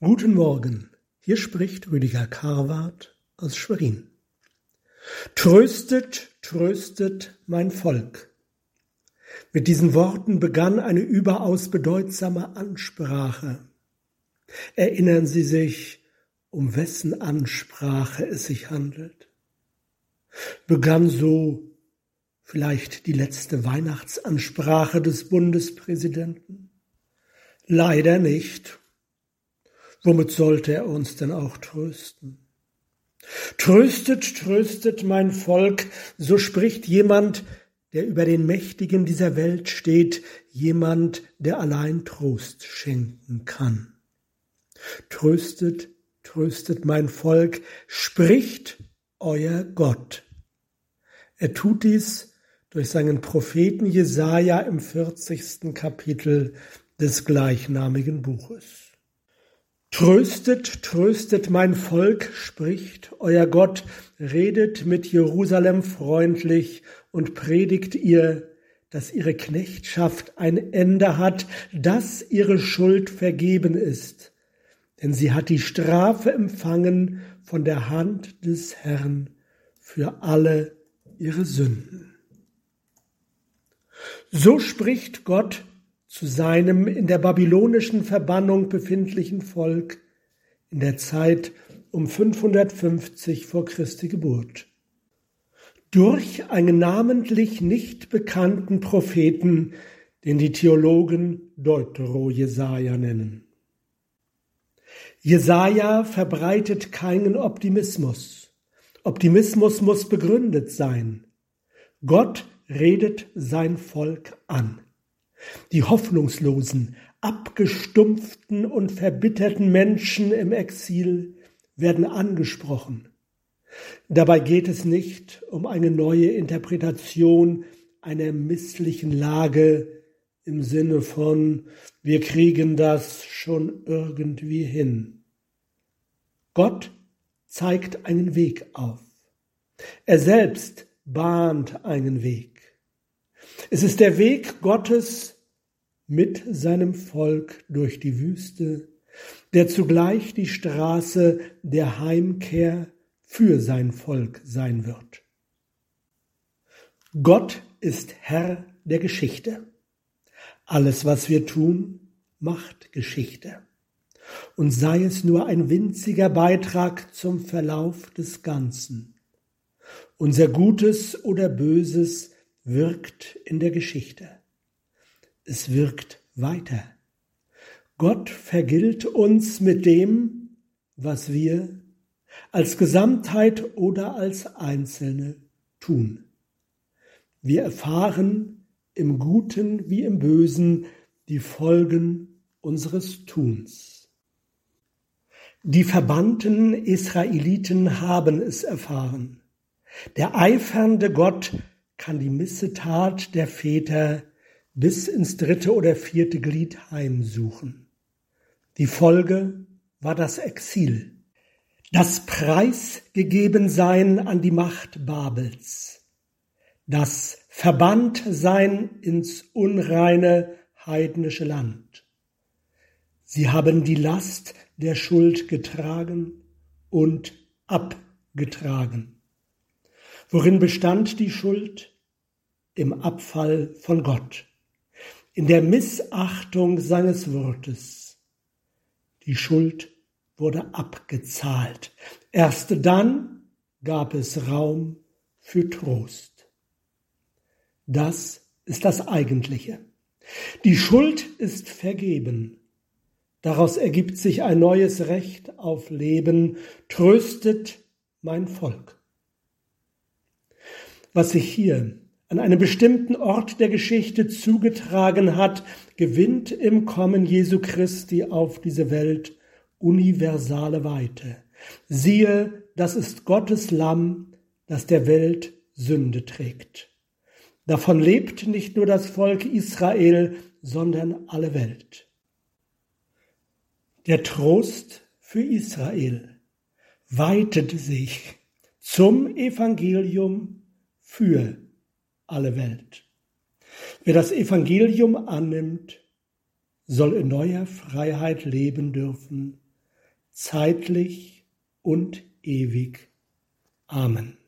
Guten Morgen, hier spricht Rüdiger Karwart aus Schwerin. Tröstet, tröstet mein Volk. Mit diesen Worten begann eine überaus bedeutsame Ansprache. Erinnern Sie sich, um wessen Ansprache es sich handelt? Begann so vielleicht die letzte Weihnachtsansprache des Bundespräsidenten? Leider nicht. Womit sollte er uns denn auch trösten? Tröstet, tröstet mein Volk, so spricht jemand, der über den Mächtigen dieser Welt steht, jemand, der allein Trost schenken kann. Tröstet, tröstet mein Volk, spricht euer Gott. Er tut dies durch seinen Propheten Jesaja im 40. Kapitel des gleichnamigen Buches. Tröstet, tröstet mein Volk, spricht euer Gott, redet mit Jerusalem freundlich und predigt ihr, dass ihre Knechtschaft ein Ende hat, dass ihre Schuld vergeben ist. Denn sie hat die Strafe empfangen von der Hand des Herrn für alle ihre Sünden. So spricht Gott zu seinem in der babylonischen Verbannung befindlichen Volk in der Zeit um 550 vor Christi Geburt. Durch einen namentlich nicht bekannten Propheten, den die Theologen Deutero-Jesaja nennen. Jesaja verbreitet keinen Optimismus. Optimismus muss begründet sein. Gott redet sein Volk an. Die hoffnungslosen, abgestumpften und verbitterten Menschen im Exil werden angesprochen. Dabei geht es nicht um eine neue Interpretation einer misslichen Lage im Sinne von wir kriegen das schon irgendwie hin. Gott zeigt einen Weg auf. Er selbst bahnt einen Weg. Es ist der Weg Gottes mit seinem Volk durch die Wüste, der zugleich die Straße der Heimkehr für sein Volk sein wird. Gott ist Herr der Geschichte. Alles, was wir tun, macht Geschichte. Und sei es nur ein winziger Beitrag zum Verlauf des Ganzen. Unser Gutes oder Böses wirkt in der Geschichte. Es wirkt weiter. Gott vergilt uns mit dem, was wir als Gesamtheit oder als Einzelne tun. Wir erfahren im Guten wie im Bösen die Folgen unseres Tuns. Die verbannten Israeliten haben es erfahren. Der eifernde Gott kann die Missetat der Väter bis ins dritte oder vierte Glied heimsuchen. Die Folge war das Exil, das Preisgegebensein an die Macht Babels, das Verbanntsein ins unreine heidnische Land. Sie haben die Last der Schuld getragen und abgetragen. Worin bestand die Schuld? Im Abfall von Gott, in der Missachtung seines Wortes. Die Schuld wurde abgezahlt. Erst dann gab es Raum für Trost. Das ist das Eigentliche. Die Schuld ist vergeben. Daraus ergibt sich ein neues Recht auf Leben. Tröstet mein Volk was sich hier an einem bestimmten Ort der Geschichte zugetragen hat, gewinnt im Kommen Jesu Christi auf diese Welt universale Weite. Siehe, das ist Gottes Lamm, das der Welt Sünde trägt. Davon lebt nicht nur das Volk Israel, sondern alle Welt. Der Trost für Israel weitet sich zum Evangelium für alle Welt. Wer das Evangelium annimmt, soll in neuer Freiheit leben dürfen, zeitlich und ewig. Amen.